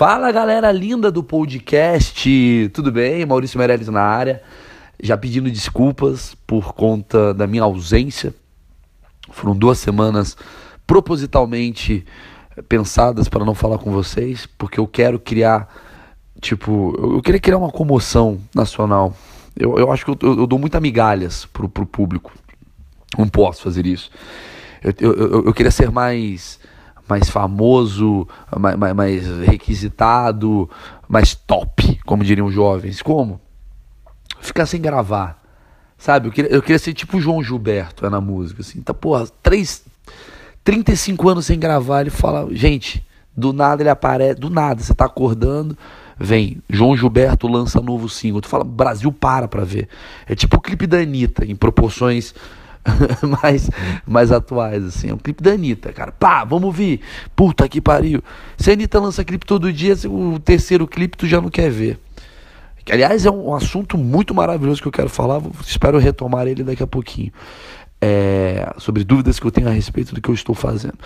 Fala galera linda do podcast, tudo bem? Maurício Meirelles na área, já pedindo desculpas por conta da minha ausência. Foram duas semanas propositalmente pensadas para não falar com vocês, porque eu quero criar, tipo, eu queria criar uma comoção nacional. Eu, eu acho que eu, eu, dou muitas migalhas pro, pro público, não posso fazer isso. Eu, eu, eu queria ser mais mais famoso, mais, mais, requisitado, mais top, como diriam os jovens. Como? Ficar sem gravar. Sabe? Eu queria, eu queria ser tipo o João Gilberto é na música. Assim. Tá, porra, três, 35 anos sem gravar. Ele fala, gente, do nada ele aparece, do nada, você tá acordando. Vem, João Gilberto lança novo single. Tu fala, Brasil para pra ver. É tipo o clipe da Anitta, em proporções mais, mais atuais, assim. É um clipe da Anitta, cara. Pá, vamos ouvir. Puta que pariu. Se a Anitta lança clipe todo dia, o terceiro clipe tu já não quer ver. Que, aliás, é um assunto muito maravilhoso que eu quero falar. Espero retomar ele daqui a pouquinho. É, sobre dúvidas que eu tenho a respeito do que eu estou fazendo.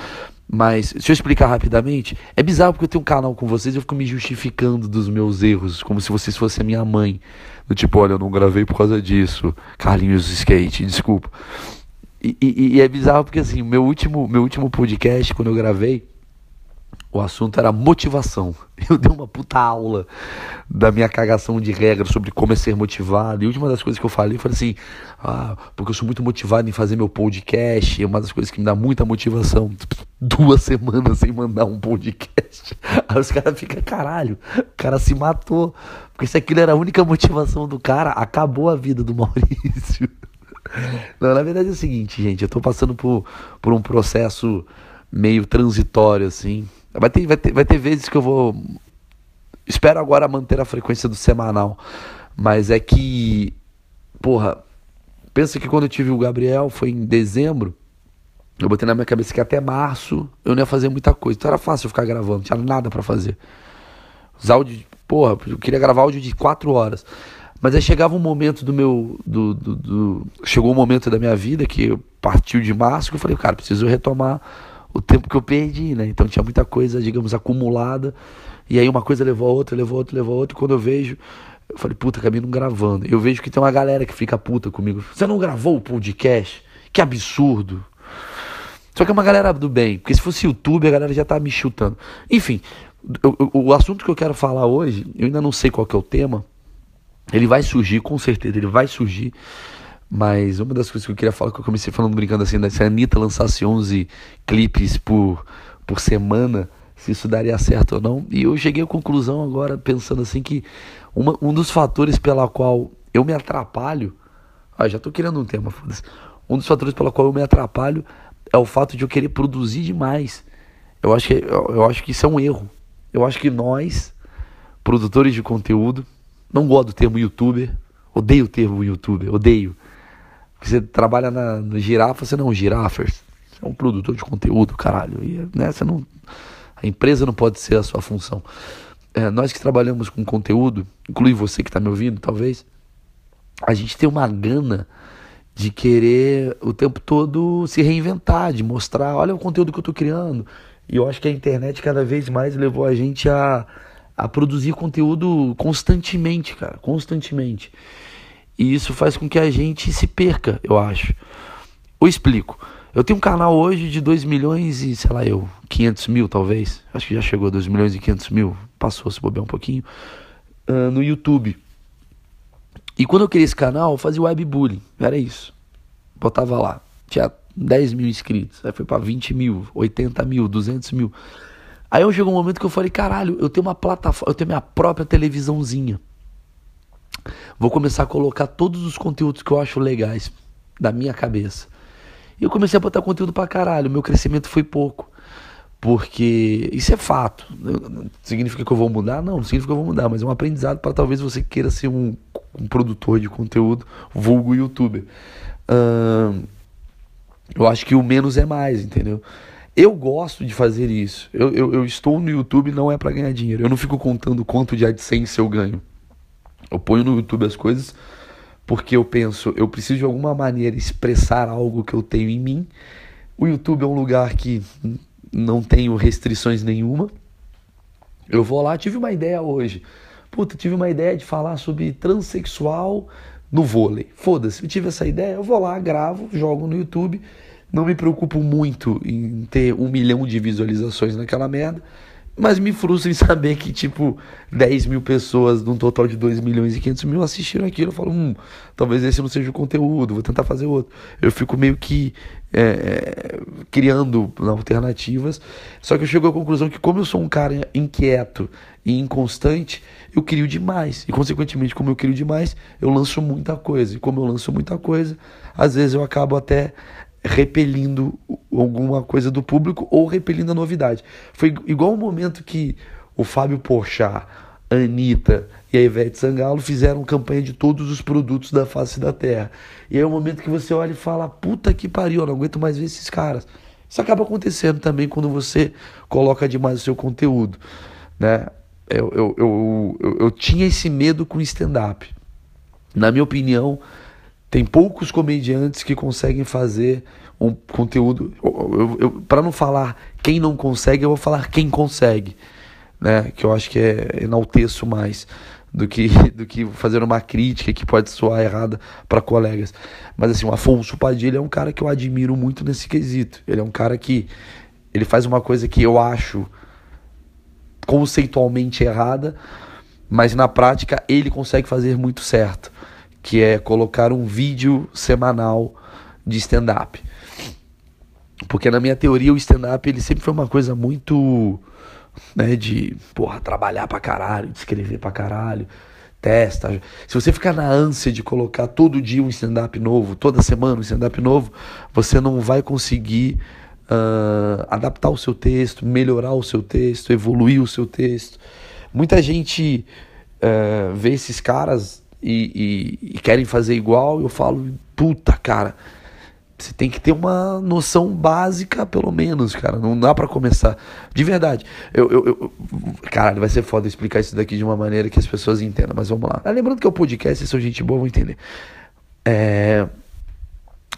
Mas, se eu explicar rapidamente, é bizarro porque eu tenho um canal com vocês e eu fico me justificando dos meus erros, como se vocês fossem a minha mãe. Do tipo, olha, eu não gravei por causa disso. Carlinhos Skate, desculpa. E, e, e é bizarro porque assim, meu último, meu último podcast, quando eu gravei, o assunto era motivação. Eu dei uma puta aula da minha cagação de regras sobre como é ser motivado. E uma das coisas que eu falei foi assim: ah, porque eu sou muito motivado em fazer meu podcast. É uma das coisas que me dá muita motivação. Duas semanas sem mandar um podcast. Aí os caras ficam, caralho, o cara se matou. Porque se aquilo era a única motivação do cara, acabou a vida do Maurício. Não, na verdade é o seguinte, gente, eu tô passando por, por um processo meio transitório, assim. Vai ter, vai, ter, vai ter vezes que eu vou. Espero agora manter a frequência do semanal. Mas é que. Porra. Pensa que quando eu tive o Gabriel foi em dezembro. Eu botei na minha cabeça que até março eu não ia fazer muita coisa. Então era fácil eu ficar gravando, não tinha nada para fazer. Os áudios. Porra, eu queria gravar áudio de 4 horas. Mas aí chegava um momento do meu. Do, do, do, chegou um momento da minha vida que partiu de março que eu falei, cara, preciso retomar o tempo que eu perdi, né? Então tinha muita coisa, digamos, acumulada. E aí uma coisa levou a outra, levou a outra, levou a outra. Quando eu vejo, eu falei, puta, acabei não gravando. Eu vejo que tem uma galera que fica puta comigo. Você não gravou o podcast? Que absurdo. Só que é uma galera do bem. Porque se fosse YouTube, a galera já tá me chutando. Enfim, o assunto que eu quero falar hoje, eu ainda não sei qual que é o tema. Ele vai surgir, com certeza, ele vai surgir. Mas uma das coisas que eu queria falar, que eu comecei falando brincando assim, né? se a Anitta lançasse 11 clipes por, por semana, se isso daria certo ou não. E eu cheguei à conclusão agora, pensando assim, que uma, um dos fatores pela qual eu me atrapalho. Ah, já tô querendo um tema, foda-se. Um dos fatores pela qual eu me atrapalho é o fato de eu querer produzir demais. Eu acho que, eu, eu acho que isso é um erro. Eu acho que nós, produtores de conteúdo, não gosto do termo youtuber, odeio o termo youtuber, odeio. Você trabalha na, no girafa, você não é um girafers. Você é um produtor de conteúdo, caralho. E, né, você não, a empresa não pode ser a sua função. É, nós que trabalhamos com conteúdo, inclui você que está me ouvindo, talvez, a gente tem uma gana de querer o tempo todo se reinventar, de mostrar, olha o conteúdo que eu estou criando. E eu acho que a internet cada vez mais levou a gente a, a produzir conteúdo constantemente, cara, constantemente. E isso faz com que a gente se perca, eu acho. Eu explico. Eu tenho um canal hoje de 2 milhões e, sei lá, eu, 500 mil talvez. Acho que já chegou a 2 milhões e 500 mil. Passou, se bobear um pouquinho. Uh, no YouTube. E quando eu criei esse canal, eu fazia webbullying. Era isso. Botava lá. Tinha 10 mil inscritos. Aí foi pra 20 mil, 80 mil, 200 mil. Aí chegou um momento que eu falei, caralho, eu tenho uma plataforma, eu tenho minha própria televisãozinha. Vou começar a colocar todos os conteúdos que eu acho legais da minha cabeça. E eu comecei a botar conteúdo pra caralho. Meu crescimento foi pouco. Porque isso é fato. Significa que eu vou mudar? Não, não significa que eu vou mudar, mas é um aprendizado para talvez você queira ser um, um, produtor de conteúdo, vulgo youtuber. eu acho que o menos é mais, entendeu? Eu gosto de fazer isso. Eu, eu, eu estou no YouTube não é para ganhar dinheiro. Eu não fico contando quanto de AdSense eu ganho. Eu ponho no YouTube as coisas porque eu penso, eu preciso de alguma maneira expressar algo que eu tenho em mim. O YouTube é um lugar que não tenho restrições nenhuma. Eu vou lá, tive uma ideia hoje. Puta, tive uma ideia de falar sobre transexual no vôlei. Foda-se, eu tive essa ideia, eu vou lá, gravo, jogo no YouTube. Não me preocupo muito em ter um milhão de visualizações naquela merda. Mas me frustra em saber que, tipo, 10 mil pessoas, num total de 2 milhões e 500 mil, assistiram aquilo. Eu falo, hum, talvez esse não seja o conteúdo, vou tentar fazer outro. Eu fico meio que é, criando alternativas. Só que eu chego à conclusão que, como eu sou um cara inquieto e inconstante, eu crio demais. E, consequentemente, como eu crio demais, eu lanço muita coisa. E como eu lanço muita coisa, às vezes eu acabo até repelindo alguma coisa do público ou repelindo a novidade. Foi igual o momento que o Fábio Porchat, a Anitta e a Ivete Sangalo fizeram campanha de todos os produtos da face da terra. E é o momento que você olha e fala: puta que pariu, eu não aguento mais ver esses caras. Isso acaba acontecendo também quando você coloca demais o seu conteúdo. Né? Eu, eu, eu, eu, eu tinha esse medo com stand-up. Na minha opinião, tem poucos comediantes que conseguem fazer um conteúdo. Para não falar quem não consegue, eu vou falar quem consegue. Né? Que eu acho que é enalteço mais do que, do que fazer uma crítica que pode soar errada para colegas. Mas assim, o Afonso Padilha é um cara que eu admiro muito nesse quesito. Ele é um cara que ele faz uma coisa que eu acho conceitualmente errada, mas na prática ele consegue fazer muito certo que é colocar um vídeo semanal de stand-up. Porque na minha teoria o stand-up ele sempre foi uma coisa muito né, de porra, trabalhar pra caralho, de escrever pra caralho, testa. Se você ficar na ânsia de colocar todo dia um stand-up novo, toda semana um stand-up novo, você não vai conseguir uh, adaptar o seu texto, melhorar o seu texto, evoluir o seu texto. Muita gente uh, vê esses caras e, e, e querem fazer igual, eu falo, puta, cara, você tem que ter uma noção básica, pelo menos, cara. Não dá para começar. De verdade. Eu, eu, eu, Caralho, vai ser foda explicar isso daqui de uma maneira que as pessoas entendam, mas vamos lá. Ah, lembrando que é o podcast, se sou gente boa, vão entender. É...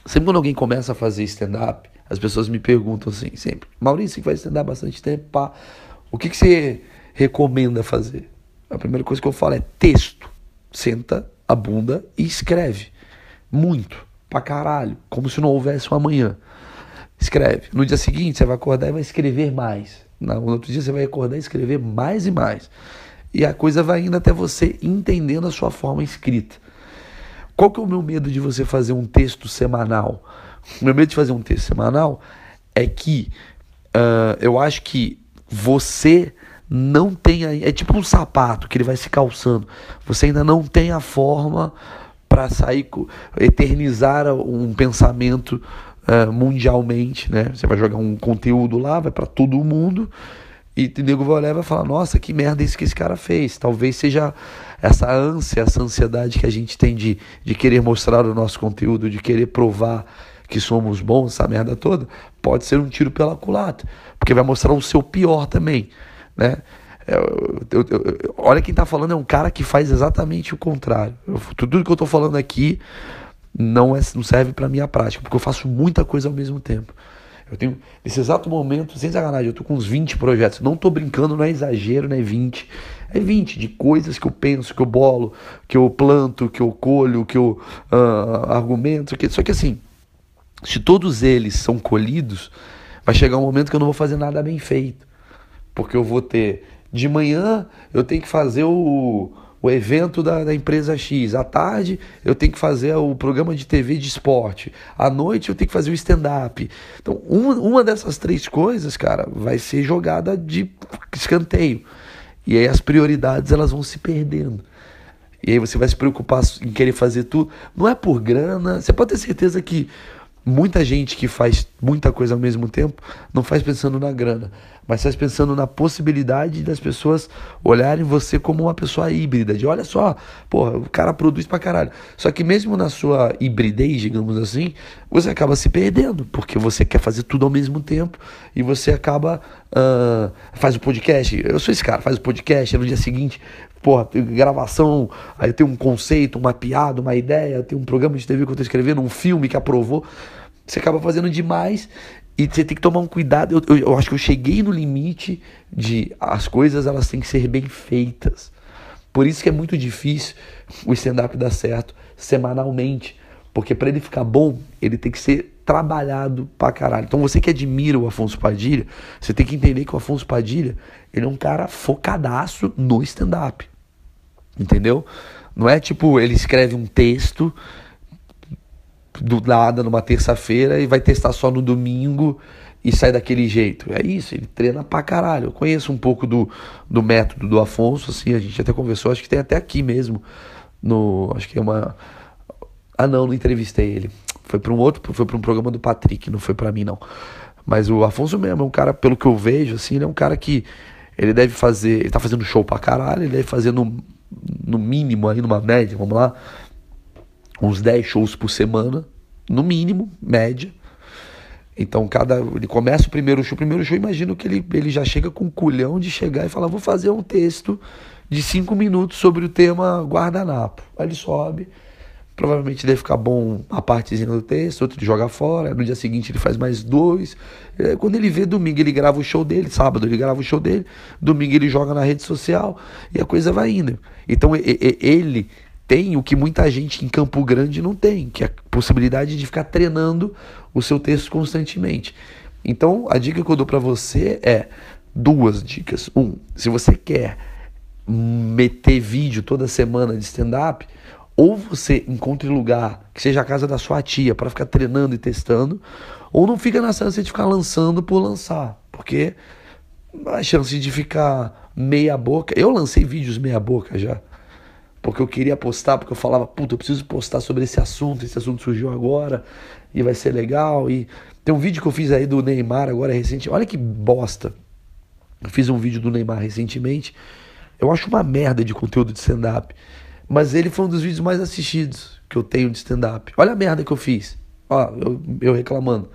Sempre quando alguém começa a fazer stand-up, as pessoas me perguntam assim, sempre. Maurício, que faz stand-up bastante tempo, pá. O que, que você recomenda fazer? A primeira coisa que eu falo é texto senta a bunda e escreve. Muito, pra caralho, como se não houvesse um amanhã. Escreve. No dia seguinte você vai acordar e vai escrever mais. No outro dia você vai acordar e escrever mais e mais. E a coisa vai indo até você entendendo a sua forma escrita. Qual que é o meu medo de você fazer um texto semanal? O meu medo de fazer um texto semanal é que uh, eu acho que você não tem é tipo um sapato que ele vai se calçando. Você ainda não tem a forma para sair eternizar um pensamento uh, mundialmente, né? Você vai jogar um conteúdo lá, vai para todo mundo e o nego vai olhar e vai falar: "Nossa, que merda isso que esse cara fez". Talvez seja essa ânsia, essa ansiedade que a gente tem de, de querer mostrar o nosso conteúdo, de querer provar que somos bons, essa merda toda, pode ser um tiro pela culatra, porque vai mostrar o seu pior também. Né? Eu, eu, eu, olha quem está falando é um cara que faz exatamente o contrário. tudo que eu estou falando aqui não, é, não serve para minha prática, porque eu faço muita coisa ao mesmo tempo. Eu tenho, nesse exato momento, sem sacanagem, eu tô com uns 20 projetos. Não tô brincando, não é exagero, não é 20. É 20 de coisas que eu penso, que eu bolo, que eu planto, que eu colho, que eu uh, argumento. Que, só que assim, se todos eles são colhidos, vai chegar um momento que eu não vou fazer nada bem feito porque eu vou ter de manhã eu tenho que fazer o, o evento da, da, empresa X, à tarde eu tenho que fazer o programa de TV de esporte, à noite eu tenho que fazer o stand-up. Então, uma, uma dessas três coisas, cara, vai ser jogada de escanteio. E aí as prioridades elas vão se perdendo. E aí você vai se preocupar em querer fazer tudo. Não é por grana. Você pode ter certeza que muita gente que faz muita coisa ao mesmo tempo não faz pensando na grana mas estás pensando na possibilidade das pessoas olharem você como uma pessoa híbrida, de olha só, porra, o cara produz pra caralho. Só que mesmo na sua hibridez, digamos assim, você acaba se perdendo, porque você quer fazer tudo ao mesmo tempo e você acaba. Uh, faz o podcast, eu sou esse cara, faz o podcast, no dia seguinte, porra, gravação, aí eu tenho um conceito, uma piada, uma ideia, tenho um programa de TV que eu estou escrevendo, um filme que aprovou. Você acaba fazendo demais E você tem que tomar um cuidado. Eu, eu, eu, acho que eu cheguei no limite de as coisas elas têm que ser bem feitas. Por isso que é muito difícil o stand-up dar certo semanalmente. Porque para ele ficar bom, ele tem que ser trabalhado pra caralho. Então você que admira o Afonso Padilha, você tem que entender que o Afonso Padilha, ele é um cara focadaço no stand-up. Entendeu? Não é tipo, ele escreve um texto do nada numa terça-feira e vai testar só no domingo e sai daquele jeito. É isso, ele treina pra caralho. Eu conheço um pouco do, do método do Afonso, assim, a gente até conversou, acho que tem até aqui mesmo, no, acho que é uma... Ah não, não entrevistei ele. Foi para um outro, foi para um programa do Patrick, não foi para mim não. Mas o Afonso mesmo é um cara, pelo que eu vejo, assim, ele é um cara que ele deve fazer, ele tá fazendo show pra caralho, ele deve fazer no, no mínimo aí, numa média, vamos lá, uns 10 shows por semana, no mínimo, média. Então, cada ele começa o primeiro show, o primeiro show, imagino que ele, ele já chega com um culhão de chegar e falar: vou fazer um texto de cinco minutos sobre o tema guardanapo. Aí ele sobe, provavelmente deve ficar bom a partezinha do texto, outro ele joga fora, no dia seguinte ele faz mais dois. Quando ele vê domingo, ele grava o show dele, sábado ele grava o show dele, domingo ele joga na rede social e a coisa vai indo. Então ele tem o que muita gente em Campo Grande não tem, que é a possibilidade de ficar treinando o seu texto constantemente. Então, a dica que eu dou para você é duas dicas. Um, se você quer meter vídeo toda semana de stand-up, ou você encontre lugar que seja a casa da sua tia para ficar treinando e testando, ou não fica na chance de ficar lançando por lançar, porque a chance de ficar meia boca. Eu lancei vídeos meia boca já porque eu queria postar, porque eu falava, puta, eu preciso postar sobre esse assunto, esse assunto surgiu agora e vai ser legal. E tem um vídeo que eu fiz aí do Neymar agora recente, olha que bosta. Eu fiz um vídeo do Neymar recentemente. Eu acho uma merda de conteúdo de stand-up, mas ele foi um dos vídeos mais assistidos que eu tenho de stand-up. Olha a merda que eu fiz. Ó, eu, eu reclamando.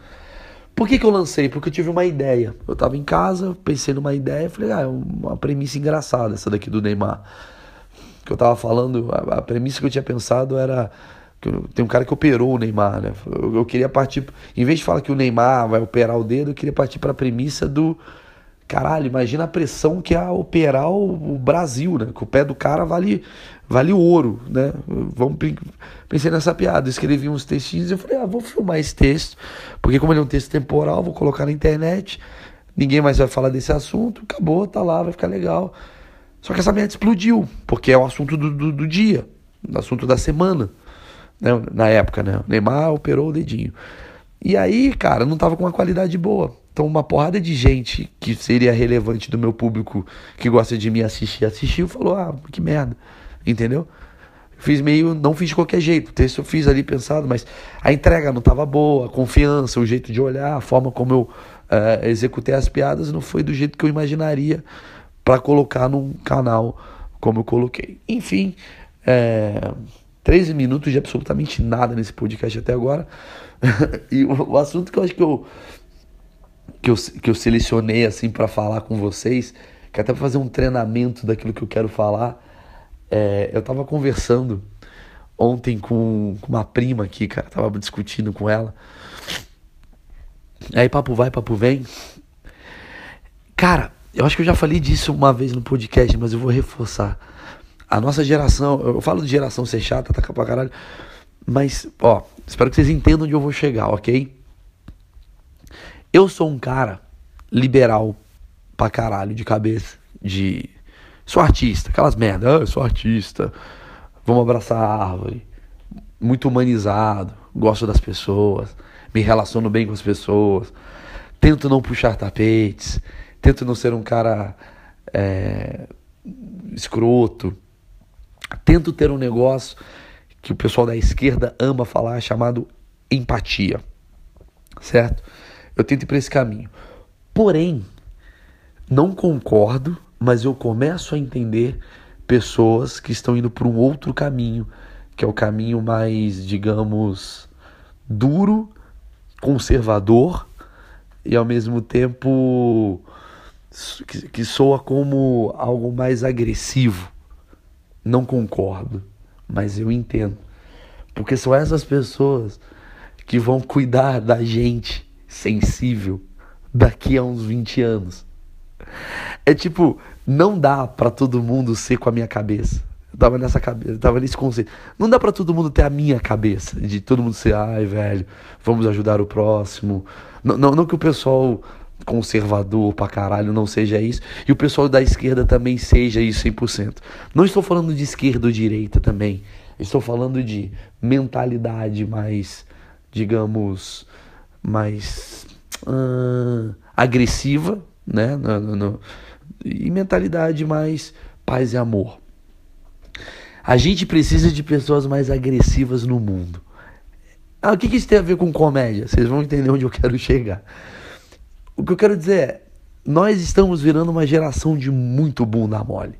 Por que, que eu lancei? Porque eu tive uma ideia. Eu tava em casa, pensei numa ideia, falei, ah, é uma premissa engraçada essa daqui do Neymar que eu tava falando, a, a premissa que eu tinha pensado era tem um cara que operou o Neymar, né? Eu, eu, queria partir, em vez de falar que o Neymar vai operar o dedo, eu queria partir para a premissa do caralho, imagina a pressão que é operar o, Brasil, né? Que o pé do cara vale vale ouro, né? Vamos pensei nessa piada, escrevi uns textinhos e eu falei, ah, vou filmar esse texto, porque como ele é um texto temporal, vou colocar na internet, ninguém mais vai falar desse assunto, acabou, tá lá, vai ficar legal. Só que essa merda explodiu, porque é o assunto do, do, do dia, o assunto da semana, né? na época, né? O Neymar operou o dedinho. E aí, cara, não tava com uma qualidade boa. Então, uma porrada de gente que seria relevante do meu público que gosta de me assistir, assistiu falou: ah, que merda, entendeu? Fiz meio, não fiz de qualquer jeito. O texto eu fiz ali pensado, mas a entrega não estava boa, a confiança, o jeito de olhar, a forma como eu uh, executei as piadas não foi do jeito que eu imaginaria para colocar num canal como eu coloquei. Enfim, é, 13 minutos de absolutamente nada nesse podcast até agora. e o, o, assunto que eu acho que eu, que eu, que eu selecionei assim para falar com vocês, que até para fazer um treinamento daquilo que eu quero falar, é, eu estava conversando ontem com, com uma prima aqui, cara, tava discutindo com ela. Aí papo vai, papo vem. Cara, eu acho que eu já falei disso uma vez no podcast, mas eu vou reforçar. A nossa geração, eu falo de geração ser chata, tá pra caralho, mas, ó, espero que vocês entendam onde eu vou chegar, ok? Eu sou um cara liberal pra caralho de cabeça, de. Sou artista, aquelas merda, ah, eu sou artista, vamos abraçar a árvore. Muito humanizado, gosto das pessoas, me relaciono bem com as pessoas, tento não puxar tapetes Tento não ser um cara é, escroto. Tento ter um negócio que o pessoal da esquerda ama falar, chamado empatia. Certo? Eu tento ir para esse caminho. Porém, não concordo, mas eu começo a entender pessoas que estão indo por um outro caminho, que é o caminho mais, digamos, duro, conservador e ao mesmo tempo que, que soa como algo mais agressivo. Não concordo, mas eu entendo. Porque são essas pessoas que vão cuidar da gente sensível daqui a uns 20 anos. É tipo, não dá para todo mundo ser com a minha cabeça. Eu tava nessa cabeça, tava nesse conceito. Não dá para todo mundo ter a minha cabeça, de todo mundo ser, ai, velho, vamos ajudar o próximo. Não, não, não que o pessoal conservador pra caralho não seja isso, e o pessoal da esquerda também seja isso 100%. Não estou falando de esquerda ou direita também. Estou falando de mentalidade mais, digamos, mais uh, agressiva, né? No, no, no, e mentalidade mais paz e amor. A gente precisa de pessoas mais agressivas no mundo. Ah, o que, que isso tem a ver com comédia? Vocês vão entender onde eu quero chegar. O que eu quero dizer é, nós estamos virando uma geração de muito bunda mole.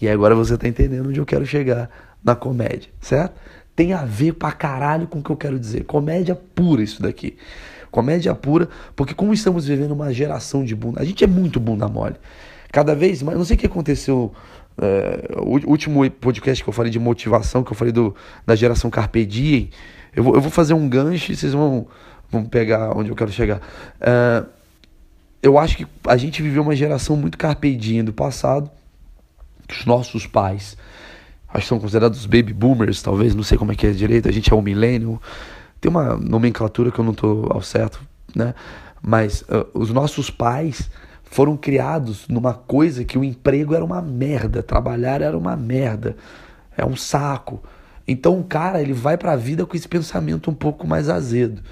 E agora você está entendendo onde eu quero chegar na comédia, certo? Tem a ver pra caralho com o que eu quero dizer. Comédia pura isso daqui. Comédia pura, porque como estamos vivendo uma geração de bunda, a gente é muito bunda mole. Cada vez mais, não sei o que aconteceu é, o último podcast que eu falei de motivação, que eu falei do, da geração Carpe Diem, eu vou, eu vou fazer um gancho e vocês vão, vão pegar onde eu quero chegar. É, eu acho que a gente viveu uma geração muito Carpe Diem do passado, os nossos pais, acho que são considerados baby boomers, talvez, não sei como é que é direito, a gente é o milênio, tem uma nomenclatura que eu não estou ao certo, né? Mas uh, os nossos pais foram criados numa coisa que o emprego era uma merda, trabalhar era uma merda, é um saco. Então o cara ele vai para a vida com esse pensamento um pouco mais azedo.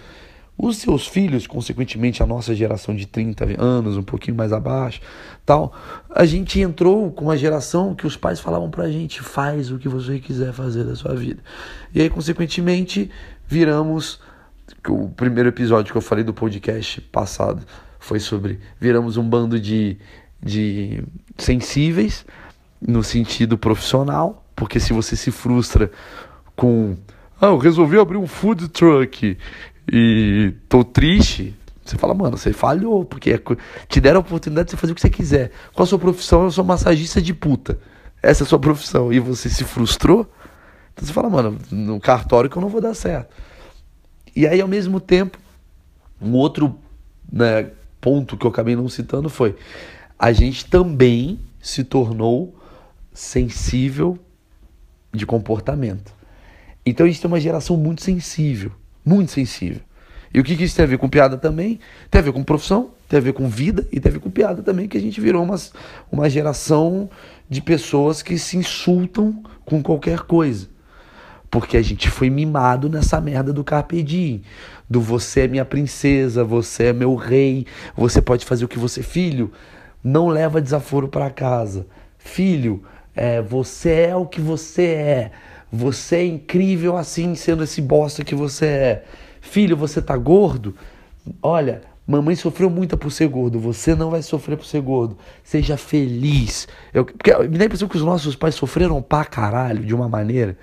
Os seus filhos, consequentemente a nossa geração de 30 anos, um pouquinho mais abaixo, tal, a gente entrou com uma geração que os pais falavam pra gente, faz o que você quiser fazer da sua vida. E aí, consequentemente, viramos o primeiro episódio que eu falei do podcast passado foi sobre viramos um bando de, de sensíveis no sentido profissional, porque se você se frustra com ah, eu resolvi abrir um food truck e tô triste, você fala, mano, você falhou, porque é te deram a oportunidade de você fazer o que você quiser. Qual a sua profissão? Eu sou massagista de puta. Essa é a sua profissão. E você se frustrou? Então você fala, mano, no cartório que eu não vou dar certo. E aí, ao mesmo tempo, um outro né, ponto que eu acabei não citando foi: a gente também se tornou sensível de comportamento. Então a gente tem uma geração muito sensível, muito sensível. E o que, que isso tem a ver com piada também? Tem a ver com profissão, tem a ver com vida e tem a ver com piada também, que a gente virou umas, uma geração de pessoas que se insultam com qualquer coisa. Porque a gente foi mimado nessa merda do Carpe Diem do você é minha princesa, você é meu rei, você pode fazer o que você. Filho, não leva desaforo para casa. Filho, é, você é o que você é. Você é incrível assim, sendo esse bosta que você é. Filho, você tá gordo? Olha, mamãe sofreu muito por ser gordo. Você não vai sofrer por ser gordo. Seja feliz. Eu, porque me dá a impressão que os nossos pais sofreram pra caralho de uma maneira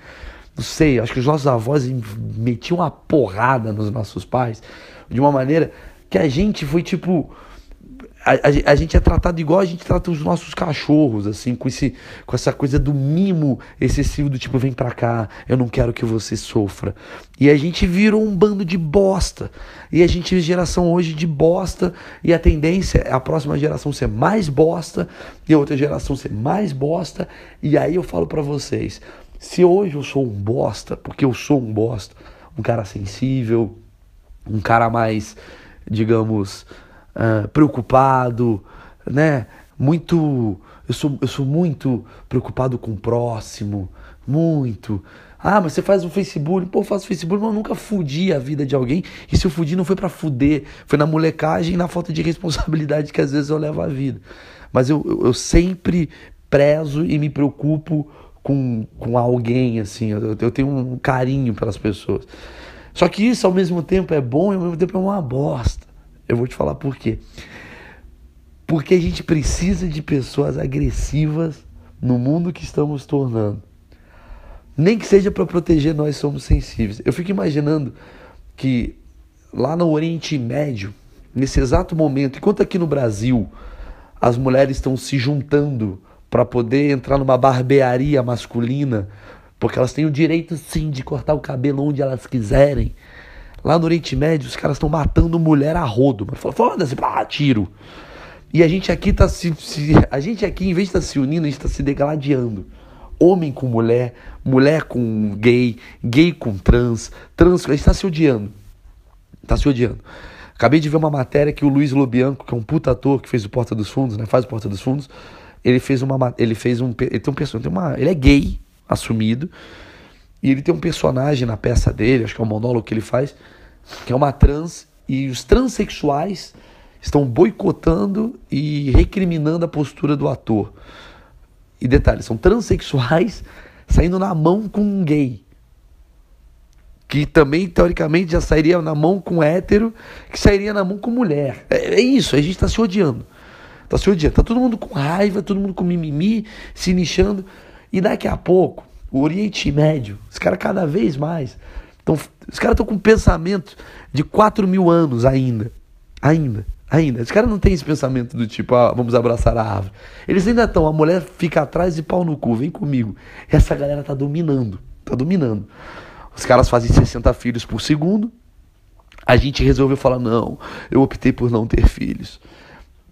não sei, acho que os nossos avós metiam uma porrada nos nossos pais de uma maneira que a gente foi tipo. A, a, gente é tratado igual a gente trata os nossos cachorros, assim, com, esse, com essa coisa do mimo excessivo do tipo, vem pra cá, eu não quero que você sofra. E a gente virou um bando de bosta. E a gente geração hoje de bosta, e a tendência é a próxima geração ser mais bosta, e a outra geração ser mais bosta. E aí eu falo para vocês, se hoje eu sou um bosta, porque eu sou um bosta, um cara sensível, um cara mais, digamos, uh, preocupado, né? Muito. Eu sou, eu sou muito preocupado com o próximo, muito. Ah, mas você faz um Facebook. Pô, eu faço Facebook, mas eu nunca fudi a vida de alguém. E se eu fudi, não foi para fuder. Foi na molecagem e na falta de responsabilidade que às vezes eu levo a vida. Mas eu, eu, eu sempre prezo e me preocupo com, com alguém, assim. Eu, eu tenho um carinho pelas pessoas. Só que isso ao mesmo tempo é bom e ao mesmo tempo é uma bosta. Eu vou te falar por quê. Porque a gente precisa de pessoas agressivas no mundo que estamos tornando. Nem que seja para proteger nós somos sensíveis. Eu fico imaginando que lá no Oriente Médio, nesse exato momento, enquanto aqui no Brasil as mulheres estão se juntando para poder entrar numa barbearia masculina, porque elas têm o direito sim de cortar o cabelo onde elas quiserem. Lá no Oriente Médio, os caras estão matando mulher a rodo. Foda-se, pá, tiro. E a gente aqui tá se, se, A gente aqui, em vez de estar tá se unindo, a gente está se degladiando. Homem com mulher, mulher com gay, gay com trans, trans. A gente está se odiando. Está se odiando. Acabei de ver uma matéria que o Luiz Lobianco, que é um puta ator que fez o Porta dos Fundos, né? Faz o Porta dos Fundos. Ele fez uma. Ele fez um. Ele tem um personagem. Uma, ele é gay, assumido. E ele tem um personagem na peça dele, acho que é um monólogo que ele faz, que é uma trans. E os transexuais estão boicotando e recriminando a postura do ator. E detalhe, são transexuais saindo na mão com um gay. Que também, teoricamente, já sairia na mão com hétero, que sairia na mão com mulher. É, é isso, a gente está se odiando. Está se odiando. Está todo mundo com raiva, todo mundo com mimimi, se nichando. E daqui a pouco, o Oriente Médio, os caras cada vez mais. Tão, os caras estão com pensamento de 4 mil anos ainda. Ainda. Ainda. Os caras não têm esse pensamento do tipo, ah, vamos abraçar a árvore. Eles ainda estão, a mulher fica atrás e pau no cu, vem comigo. Essa galera tá dominando, tá dominando. Os caras fazem 60 filhos por segundo. A gente resolveu falar, não, eu optei por não ter filhos.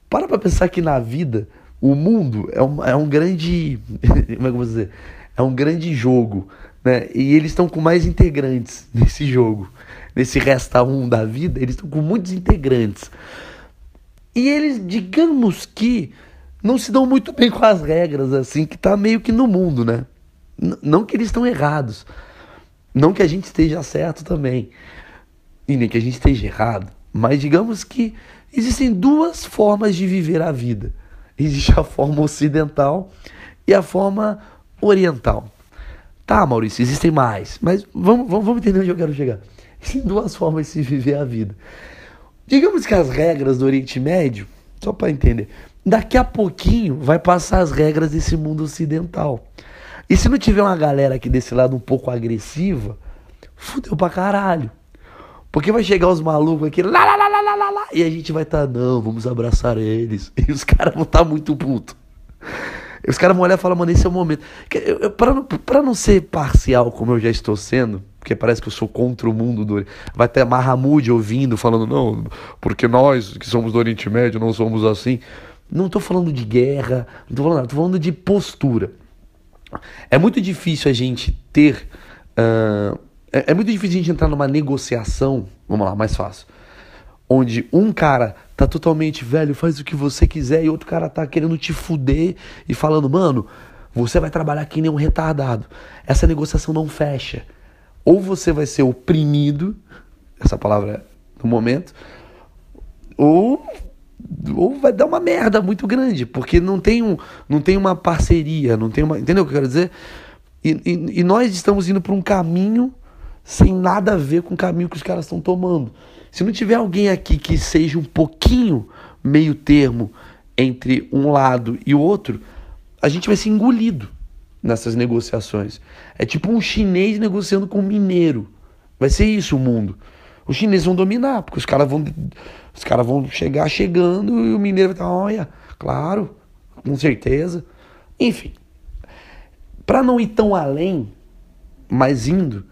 Para pra pensar que na vida, o mundo é um, é um grande. Como é que eu vou dizer? É um grande jogo. Né? E eles estão com mais integrantes nesse jogo. Nesse resta um da vida, eles estão com muitos integrantes. E eles, digamos que, não se dão muito bem com as regras, assim, que tá meio que no mundo, né? N não que eles estão errados. Não que a gente esteja certo também. E nem que a gente esteja errado. Mas digamos que existem duas formas de viver a vida. Existe a forma ocidental e a forma oriental. Tá, Maurício, existem mais. Mas vamos, vamos, vamos entender onde eu quero chegar. Existem duas formas de se viver a vida. Digamos que as regras do Oriente Médio, só para entender, daqui a pouquinho vai passar as regras desse mundo ocidental. E se não tiver uma galera aqui desse lado um pouco agressiva, fudeu pra caralho. Porque vai chegar os malucos aqui, lá, lá, lá, lá, lá, lá e a gente vai estar, tá, não, vamos abraçar eles. E os caras vão estar tá muito putos. Os caras vão olhar e falar, mano, esse é o momento. Pra não ser parcial, como eu já estou sendo, porque parece que eu sou contra o mundo do Vai ter Mahamud ouvindo, falando, não, porque nós que somos do Oriente Médio não somos assim. Não estou falando de guerra, não estou falando nada, estou falando de postura. É muito difícil a gente ter. Uh, é, é muito difícil a gente entrar numa negociação, vamos lá, mais fácil. Onde um cara tá totalmente velho, faz o que você quiser, e outro cara tá querendo te fuder e falando, mano, você vai trabalhar que nem um retardado. Essa negociação não fecha. Ou você vai ser oprimido, essa palavra é no momento, ou, ou vai dar uma merda muito grande, porque não tem, um, não tem uma parceria, não tem uma. Entendeu o que eu quero dizer? E, e, e nós estamos indo para um caminho sem nada a ver com o caminho que os caras estão tomando. Se não tiver alguém aqui que seja um pouquinho meio termo entre um lado e o outro, a gente vai ser engolido nessas negociações. É tipo um chinês negociando com um mineiro. Vai ser isso o mundo. Os chineses vão dominar, porque os caras vão, os caras vão chegar chegando e o mineiro vai estar, olha, claro, com certeza. Enfim, para não ir tão além, mas indo,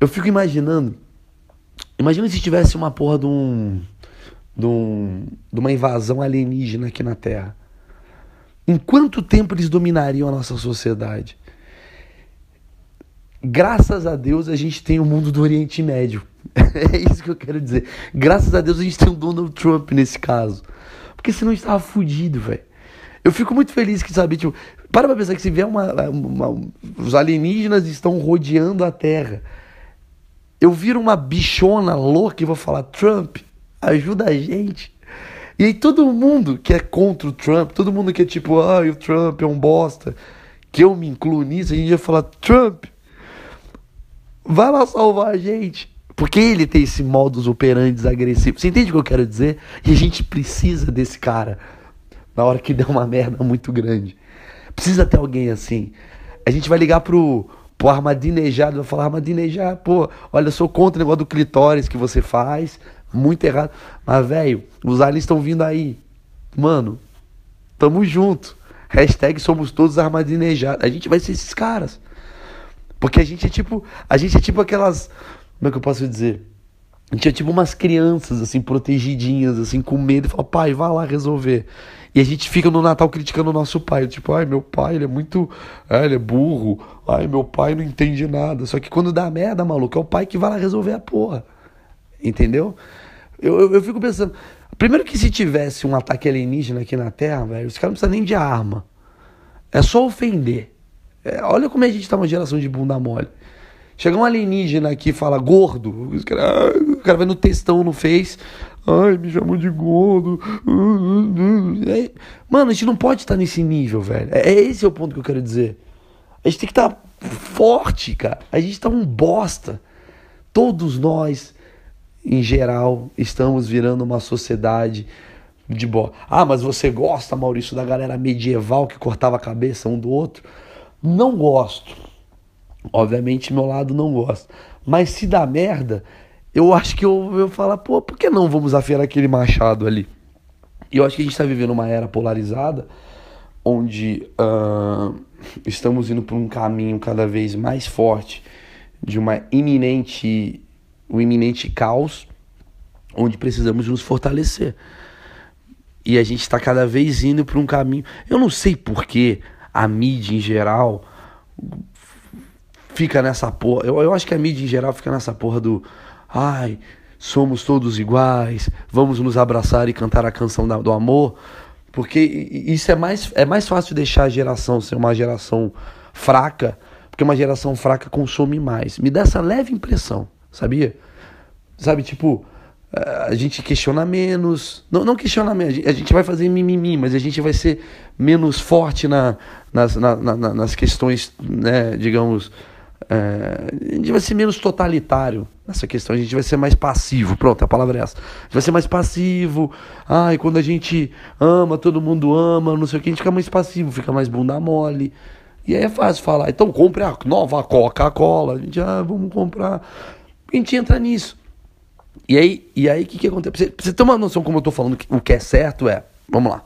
eu fico imaginando. Imagina se tivesse uma porra de um, de um, de uma invasão alienígena aqui na Terra. Em quanto tempo eles dominariam a nossa sociedade? Graças a Deus a gente tem o mundo do Oriente Médio. é isso que eu quero dizer. Graças a Deus a gente tem o Donald Trump nesse caso. Porque senão a gente tava fudido, velho. Eu fico muito feliz que, sabe, tipo, para pra pensar que se vier uma, uma, Os alienígenas estão rodeando a Terra. Eu viro uma bichona louca e vou falar: Trump, ajuda a gente. E aí todo mundo que é contra o Trump, todo mundo que é tipo, ah, o Trump é um bosta, que eu me incluo nisso, a gente ia falar, Trump, vai lá salvar a gente. Porque ele tem esse modus operandi agressivo. Você entende o que eu quero dizer? E a gente precisa desse cara na hora que der uma merda muito grande. Precisa ter alguém assim. A gente vai ligar pro, pro Armadinejado, vai falar, Armadinejado, pô, olha, eu sou contra o negócio do clitóris que você faz, muito errado. Mas, velho, os aliens estão vindo aí. Mano, tamo junto. Hashtag somos todos armadinejados. A gente vai ser esses caras. Porque a gente é tipo. A gente é tipo aquelas. Como é que eu posso dizer? A gente é tipo umas crianças, assim, protegidinhas, assim, com medo, e pai, vai lá resolver. E a gente fica no Natal criticando o nosso pai. Tipo, ai, meu pai, ele é muito. É, ele é burro. Ai, meu pai não entende nada. Só que quando dá merda, maluco, é o pai que vai lá resolver a porra. Entendeu? Eu, eu, eu fico pensando. Primeiro que se tivesse um ataque alienígena aqui na Terra, velho, os caras não precisam nem de arma. É só ofender. É, olha como a gente tá uma geração de bunda mole. Chega um alienígena aqui e fala gordo, o cara, o cara vai no textão no Face, ai, me chamou de gordo. Mano, a gente não pode estar nesse nível, velho. É, é esse é o ponto que eu quero dizer. A gente tem que estar forte, cara. A gente tá um bosta. Todos nós, em geral, estamos virando uma sociedade de boa. Ah, mas você gosta, Maurício, da galera medieval que cortava a cabeça um do outro? Não gosto. Obviamente, meu lado não gosta. Mas se dá merda, eu acho que eu vou falar, pô, por que não vamos afiar aquele machado ali? E eu acho que a gente está vivendo uma era polarizada, onde uh, estamos indo por um caminho cada vez mais forte de uma iminente, um iminente caos, onde precisamos nos fortalecer. E a gente está cada vez indo por um caminho. Eu não sei por que a mídia em geral fica nessa porra. Eu, eu acho que a mídia em geral fica nessa porra do. Ai, somos todos iguais, vamos nos abraçar e cantar a canção da, do amor. Porque isso é mais, é mais fácil deixar a geração ser uma geração fraca, porque uma geração fraca consome mais. Me dá essa leve impressão, sabia? Sabe, tipo, a gente questiona menos. Não, não questiona menos, a gente vai fazer mimimi, mas a gente vai ser menos forte na, nas, na, na, nas questões, né, digamos, é, a gente vai ser menos totalitário nessa questão, a gente vai ser mais passivo. Pronto, a palavra é essa. A gente vai ser mais passivo. Ai, quando a gente ama, todo mundo ama, não sei o que, a gente fica mais passivo, fica mais bunda mole. E aí é fácil falar, então compre a nova Coca-Cola. A gente, ah, vamos comprar. A gente entra nisso. E aí, e aí o que, que acontece? Pra você, pra você ter uma noção como eu tô falando, o que é certo é, vamos lá.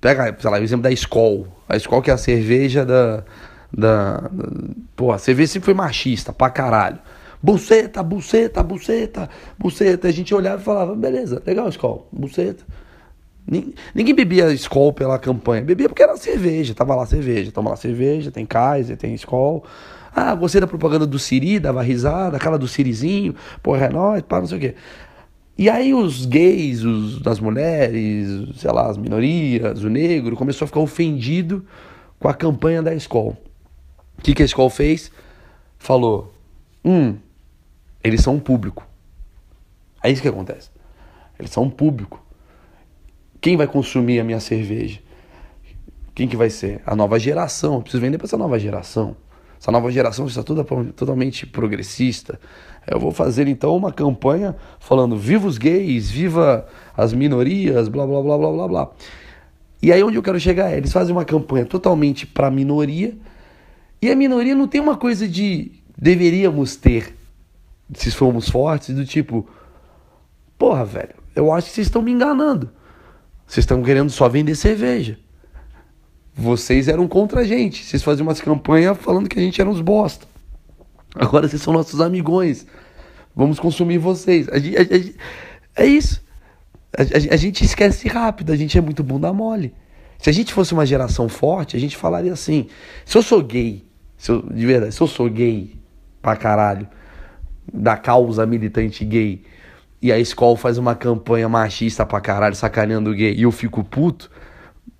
Pega, sei lá, o exemplo da Skol. A Skol que é a cerveja da, da, da pô, a cerveja sempre foi machista pra caralho. Buceta, buceta, buceta, buceta. A gente olhava e falava, beleza, legal, Skol, buceta. Ninguém bebia Skol pela campanha, bebia porque era cerveja, tava lá cerveja, toma lá cerveja, tem Kaiser, tem Skol. Ah, gostei da propaganda do Siri, dava risada, aquela do Sirizinho, pô, é nóis, pá, não sei o quê. E aí os gays, os, as mulheres, sei lá, as minorias, o negro, começou a ficar ofendido com a campanha da escola. O que, que a escola fez? Falou: hum, eles são um público. É isso que acontece. Eles são um público. Quem vai consumir a minha cerveja? Quem que vai ser? A nova geração. Eu preciso vender para essa nova geração. Essa nova geração está toda, totalmente progressista. Eu vou fazer então uma campanha falando viva os gays, viva as minorias, blá blá blá blá blá blá. E aí onde eu quero chegar é, eles fazem uma campanha totalmente para minoria e a minoria não tem uma coisa de deveríamos ter, se formos fortes, do tipo, porra, velho, eu acho que vocês estão me enganando. Vocês estão querendo só vender cerveja. Vocês eram contra a gente. Vocês faziam umas campanhas falando que a gente era uns bosta. Agora vocês são nossos amigões. Vamos consumir vocês. A, a, a, é isso. A, gente esquece rápido. A gente é muito bunda mole. Se a gente fosse uma geração forte, a gente falaria assim: se eu sou gay se eu, de verdade, se eu sou gay pra caralho, da causa militante gay, e a escola faz uma campanha machista pra caralho, sacaneando gay, e eu fico puto,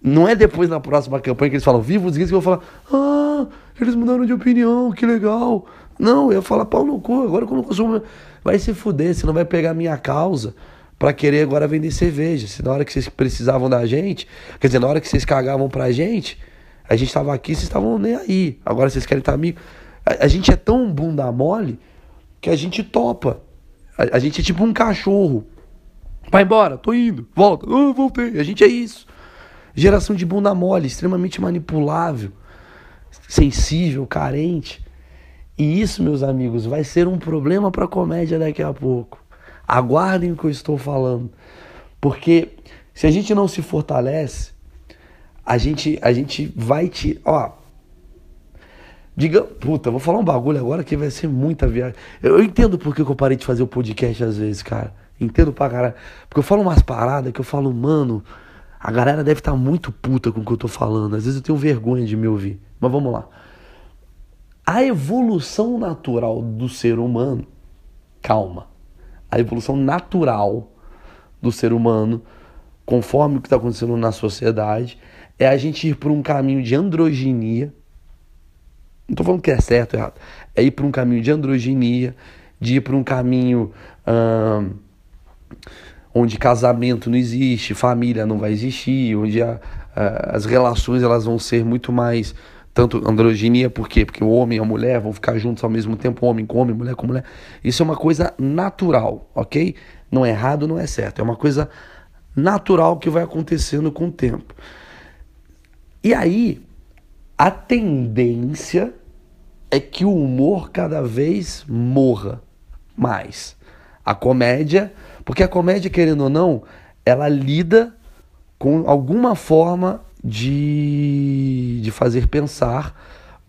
não é depois na próxima campanha que eles falam viva os gays que eu vou falar, ah, eles mudaram de opinião, que legal. Não, eu falo pau no cu, agora que eu não consumo. Vai se fuder, você não vai pegar minha causa para querer agora vender cerveja. Se na hora que vocês precisavam da gente, quer dizer, na hora que vocês cagavam pra gente, a gente estava aqui, vocês estavam nem aí. Agora vocês querem estar amigos. A, a, gente é tão bunda mole que a gente topa. A, a, gente é tipo um cachorro. Vai embora, tô indo, volta, oh, voltei. A gente é isso. Geração de bunda mole, extremamente manipulável, sensível, carente. E isso, meus amigos, vai ser um problema para a comédia daqui a pouco. Aguardem o que eu estou falando. Porque se a gente não se fortalece, a gente, a gente vai te. Ó, Diga, puta, vou falar um bagulho agora que vai ser muita viagem. Eu, eu entendo por que eu parei de fazer o podcast às vezes, cara. Entendo pra caralho. Porque eu falo umas paradas que eu falo, mano, a galera deve estar tá muito puta com o que eu tô falando. Às vezes eu tenho vergonha de me ouvir. Mas vamos lá. A evolução natural do ser humano, calma. A evolução natural do ser humano, conforme o que está acontecendo na sociedade, é a gente ir por um caminho de androginia. Não estou falando que é certo ou errado. É ir por um caminho de androginia, de ir por um caminho hum, onde casamento não existe, família não vai existir, onde a, a, as relações elas vão ser muito mais tanto androginia, por quê? Porque o homem e a mulher vão ficar juntos ao mesmo tempo, homem com homem, mulher com mulher. Isso é uma coisa natural, ok? Não é errado, não é certo. É uma coisa natural que vai acontecendo com o tempo. E aí, a tendência é que o humor cada vez morra mais. A comédia, porque a comédia, querendo ou não, ela lida com alguma forma de, de fazer pensar,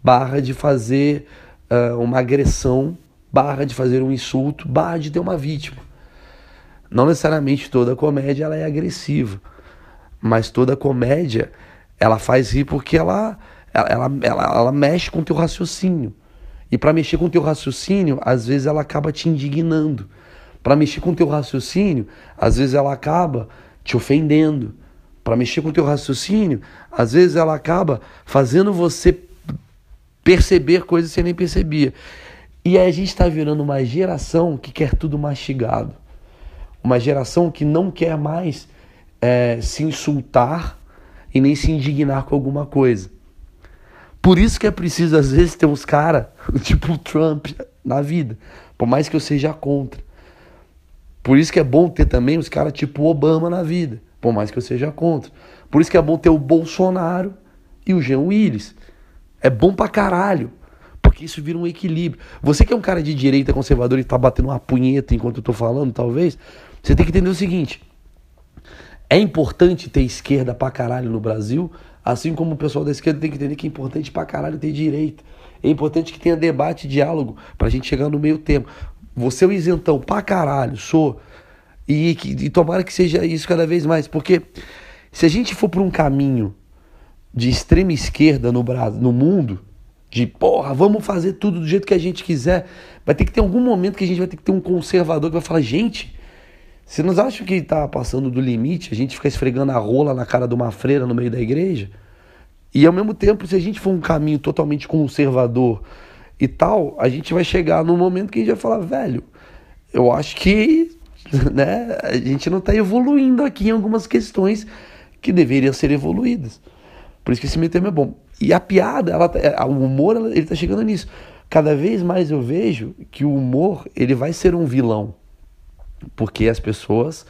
barra de fazer uh, uma agressão, barra de fazer um insulto, barra de ter uma vítima. Não necessariamente toda comédia ela é agressiva, mas toda comédia ela faz rir porque ela, ela, ela, ela, ela mexe com o teu raciocínio. E para mexer com o teu raciocínio, às vezes ela acaba te indignando. Para mexer com o teu raciocínio, às vezes ela acaba te ofendendo para mexer com o teu raciocínio, às vezes ela acaba fazendo você perceber coisas que você nem percebia. E a gente está virando uma geração que quer tudo mastigado. Uma geração que não quer mais é, se insultar e nem se indignar com alguma coisa. Por isso que é preciso, às vezes, ter uns caras, tipo o Trump, na vida. Por mais que eu seja contra. Por isso que é bom ter também os caras tipo Obama na vida por mais que eu seja contra. Por isso que é bom ter o Bolsonaro e o Jean Willis. É bom pra caralho. Porque isso vira um equilíbrio. Você que é um cara de direita conservador e tá batendo uma punheta enquanto eu tô falando, talvez, você tem que entender o seguinte. É importante ter esquerda pra caralho no Brasil, assim como o pessoal da esquerda tem que entender que é importante pra caralho ter direita. É importante que tenha debate diálogo pra gente chegar no meio tempo. Você é um isentão pra caralho, sou. E, e tomara que seja isso cada vez mais, porque se a gente for por um caminho de extrema esquerda no, no mundo, de porra, vamos fazer tudo do jeito que a gente quiser, vai ter que ter algum momento que a gente vai ter que ter um conservador que vai falar, gente, você não acha que está passando do limite a gente ficar esfregando a rola na cara de uma freira no meio da igreja? E ao mesmo tempo, se a gente for um caminho totalmente conservador e tal, a gente vai chegar num momento que a gente vai falar, velho, eu acho que né? A gente não está evoluindo aqui em algumas questões que deveriam ser evoluídas. Por isso que esse meio termo é bom. E a piada, ela, tá, é, o humor, ele está chegando nisso. Cada vez mais eu vejo que o humor ele vai ser um vilão, porque as pessoas,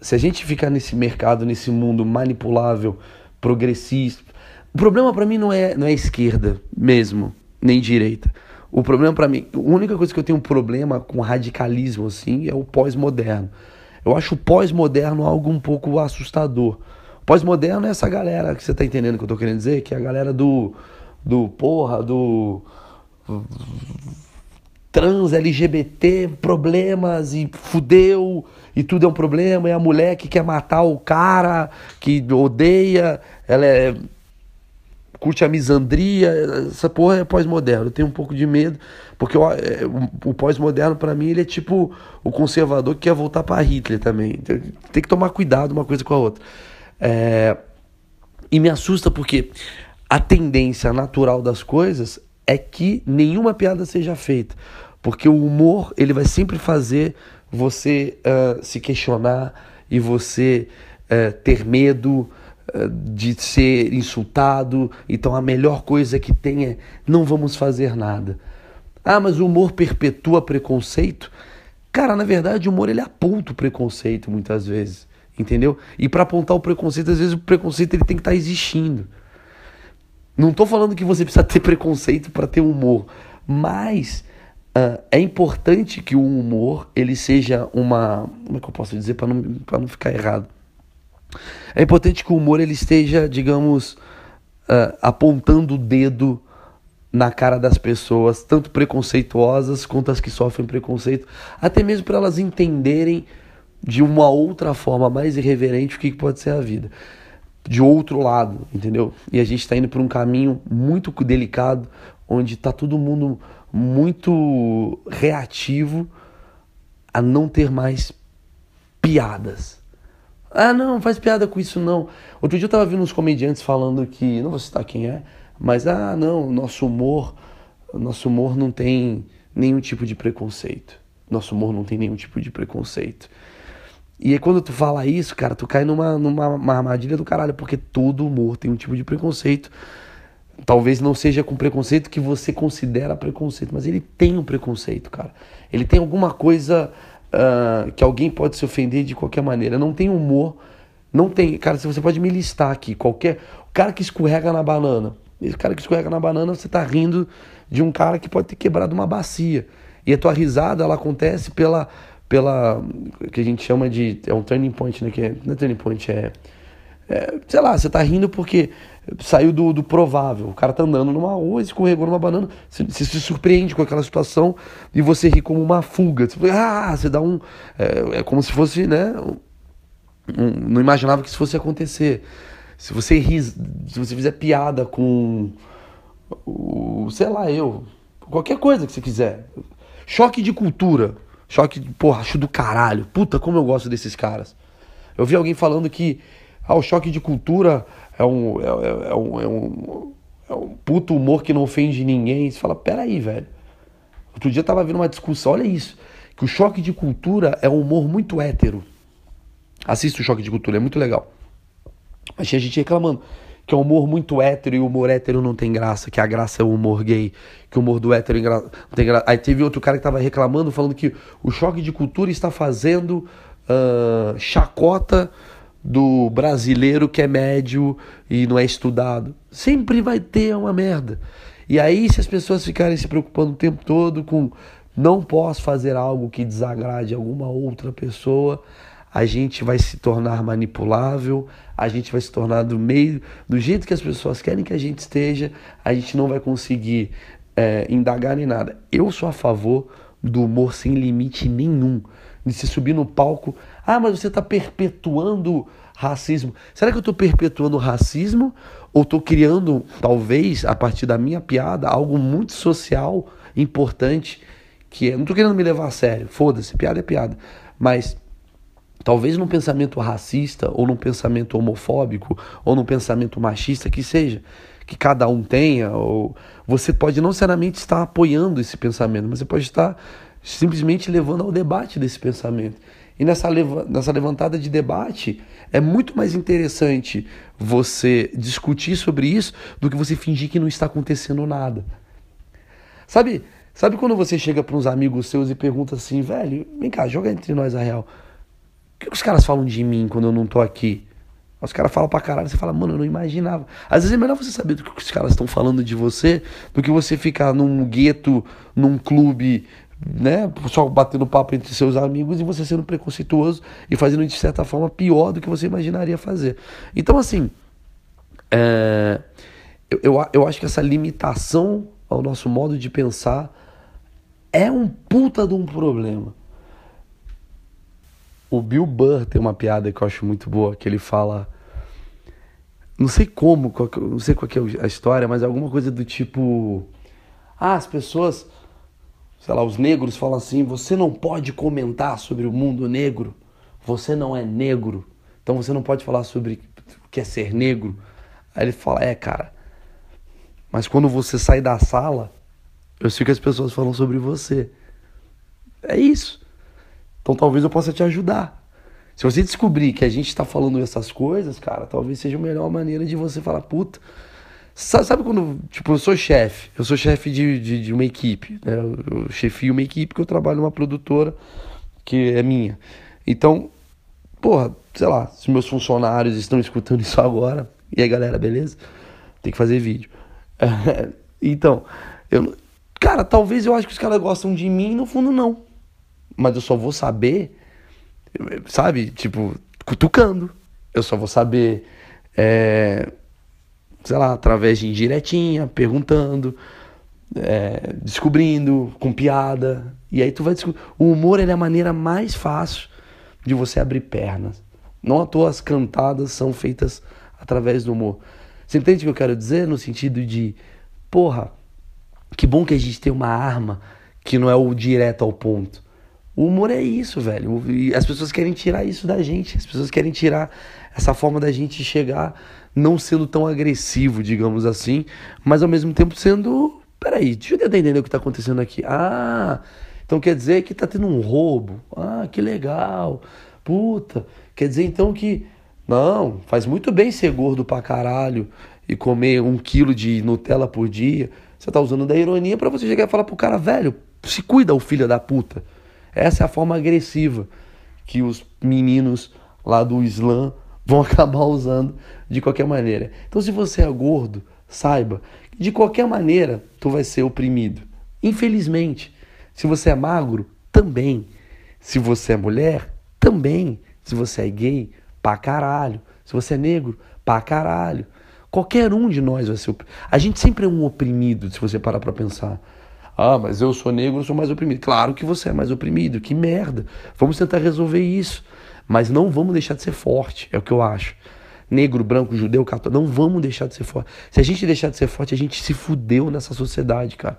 se a gente ficar nesse mercado, nesse mundo manipulável, progressista, o problema para mim não é não é esquerda mesmo, nem direita. O problema para mim, a única coisa que eu tenho um problema com radicalismo assim é o pós-moderno. Eu acho o pós-moderno algo um pouco assustador. Pós-moderno é essa galera que você tá entendendo o que eu tô querendo dizer, que é a galera do do porra, do trans, LGBT, problemas e fudeu e tudo é um problema, e a mulher que quer matar o cara, que odeia, ela é curte a misandria, essa porra é pós-moderno. Eu tenho um pouco de medo, porque é, o, o pós-moderno para mim ele é tipo o conservador que quer voltar para Hitler também. Tem, que tomar cuidado uma coisa com a outra. É, e me assusta porque a tendência natural das coisas é que nenhuma piada seja feita, porque o humor ele vai sempre fazer você uh, se questionar e você uh, ter medo de ser insultado, então a melhor coisa que tem é não vamos fazer nada. Ah, mas o humor perpetua preconceito? Cara, na verdade, o humor ele aponta o preconceito muitas vezes, entendeu? E para apontar o preconceito, às vezes o preconceito ele tem que estar tá existindo. Não estou falando que você precisa ter preconceito para ter humor, mas é importante que o humor ele seja uma, como é que eu posso dizer para não, não ficar errado? É importante que o humor ele esteja, digamos, uh, apontando o dedo na cara das pessoas, tanto preconceituosas quanto as que sofrem preconceito, até mesmo para elas entenderem de uma outra forma mais irreverente o que pode ser a vida. De outro lado, entendeu? E a gente está indo por um caminho muito delicado, onde está todo mundo muito reativo a não ter mais piadas. Ah, não, faz piada com isso não. Outro dia eu tava vendo uns comediantes falando que, não vou citar quem é, mas ah, não, nosso humor, nosso humor não tem nenhum tipo de preconceito. Nosso humor não tem nenhum tipo de preconceito. E aí quando tu fala isso, cara, tu cai numa, numa armadilha do caralho, porque todo humor tem um tipo de preconceito. Talvez não seja com preconceito que você considera preconceito, mas ele tem um preconceito, cara. Ele tem alguma coisa uh, que alguém pode se ofender de qualquer maneira. Não tem humor, não tem. Cara, você pode me listar aqui, qualquer. O cara que escorrega na banana. Esse cara que escorrega na banana, você tá rindo de um cara que pode ter quebrado uma bacia. E a tua risada, ela acontece pela. pela que a gente chama de. É um turning point, né? Que é, não é turning point, é. é sei lá, você tá rindo porque saiu do, do provável. O cara tá andando numa rua, escorregou numa banana, você, se surpreende com aquela situação e você ri como uma fuga. Você, ah, você dá um. É, é como se fosse, né? Um, não imaginava que isso fosse acontecer. Se você ri, se você fizer piada com o, sei lá, eu, qualquer coisa que você quiser. Choque de cultura. Choque, porra, acho do caralho. Puta, como eu gosto desses caras. Eu vi alguém falando que ah, o choque de cultura é um, é, é, é, um, é, um, é um puto humor que não ofende ninguém. Você fala, peraí, velho. Outro dia tava vendo uma discussão, olha isso. Que o choque de cultura é um humor muito hétero. Assista o choque de cultura, é muito legal. Mas tinha gente reclamando que é um humor muito hétero e o humor hétero não tem graça, que a graça é o humor gay, que o humor do hétero não tem graça. Aí teve outro cara que tava reclamando, falando que o choque de cultura está fazendo uh, chacota do brasileiro que é médio e não é estudado. Sempre vai ter uma merda. E aí, se as pessoas ficarem se preocupando o tempo todo com não posso fazer algo que desagrade alguma outra pessoa, a gente vai se tornar manipulável, a gente vai se tornar do meio, do jeito que as pessoas querem que a gente esteja, a gente não vai conseguir é, indagar nem nada. Eu sou a favor do humor sem limite nenhum, de se subir no palco ah, mas você está perpetuando racismo. Será que eu estou perpetuando racismo? Ou estou criando, talvez, a partir da minha piada, algo muito social, importante, que é. Não estou querendo me levar a sério, foda-se, piada é piada. Mas talvez num pensamento racista, ou num pensamento homofóbico, ou num pensamento machista, que seja, que cada um tenha, ou você pode não necessariamente estar apoiando esse pensamento, mas você pode estar simplesmente levando ao debate desse pensamento. E nessa, nessa levantada de debate, é muito mais interessante você discutir sobre isso do que você fingir que não está acontecendo nada. Sabe, sabe quando você chega para uns amigos seus e pergunta assim, velho, vem cá, joga entre nós a real. O que os caras falam de mim quando eu não tô aqui? Os caras falam pra caralho, você fala, mano, eu não imaginava. Às vezes é melhor você saber do que os caras estão falando de você do que você ficar num gueto, num clube né, só batendo papo entre seus amigos e você sendo preconceituoso e fazendo de certa forma pior do que você imaginaria fazer. Então, assim, é, eu, eu, eu acho que essa limitação ao nosso modo de pensar é um puta de um problema. O Bill Burr tem uma piada que eu acho muito boa, que ele fala. Não sei como, não sei qual é a história, mas alguma coisa do tipo. Ah, as pessoas sei lá, os negros falam assim: você não pode comentar sobre o mundo negro, você não é negro, então você não pode falar sobre o que é ser negro. Aí ele fala: é, cara, mas quando você sai da sala, eu sei que as pessoas falam sobre você. É isso. Então talvez eu possa te ajudar. Se você descobrir que a gente está falando essas coisas, cara, talvez seja a melhor maneira de você falar, puta, Sabe quando, tipo, eu sou chefe, eu sou chefe de, de, de, uma equipe, né? Eu chefio uma equipe que eu trabalho numa produtora que é minha. Então, porra, sei lá, se meus funcionários estão escutando isso agora, e aí galera, beleza? Tem que fazer vídeo. então, eu, cara, talvez eu acho que os caras gostam de mim, no fundo não. Mas eu só vou saber, sabe, tipo, cutucando. Eu só vou saber. É, sei lá, através de indiretinha, perguntando. é, descobrindo, com piada. E aí tu vai descobrir. O humor é a maneira mais fácil de você abrir pernas. Não à toa as cantadas são feitas através do humor. Você entende o que eu quero dizer? No sentido de, porra, que bom que a gente tem uma arma que não é o direto ao ponto. O humor é isso, velho. E as pessoas querem tirar isso da gente. As pessoas querem tirar essa forma da gente chegar não sendo tão agressivo, digamos assim, mas ao mesmo tempo sendo. Peraí, deixa eu tentar entender o que está acontecendo aqui. Ah, então quer dizer que está tendo um roubo. Ah, que legal. Puta, quer dizer então que. Não, faz muito bem ser gordo pra caralho e comer um quilo de Nutella por dia. Você tá usando da ironia para você chegar e falar pro cara, velho, se cuida, o filho da puta. Essa é a forma agressiva que os meninos lá do Islã vão acabar usando de qualquer maneira. Então, se você é gordo, saiba que de qualquer maneira tu vai ser oprimido. Infelizmente. Se você é magro, também. Se você é mulher, também. Se você é gay, pra caralho. Se você é negro, pra caralho. Qualquer um de nós vai ser oprimido. A gente sempre é um oprimido, se você parar pra pensar. Ah, mas eu sou negro, eu sou mais oprimido. Claro que você é mais oprimido, que merda. Vamos tentar resolver isso. Mas não vamos deixar de ser forte, é o que eu acho. Negro, branco, judeu, católico, não vamos deixar de ser forte. Se a gente deixar de ser forte, a gente se fudeu nessa sociedade, cara.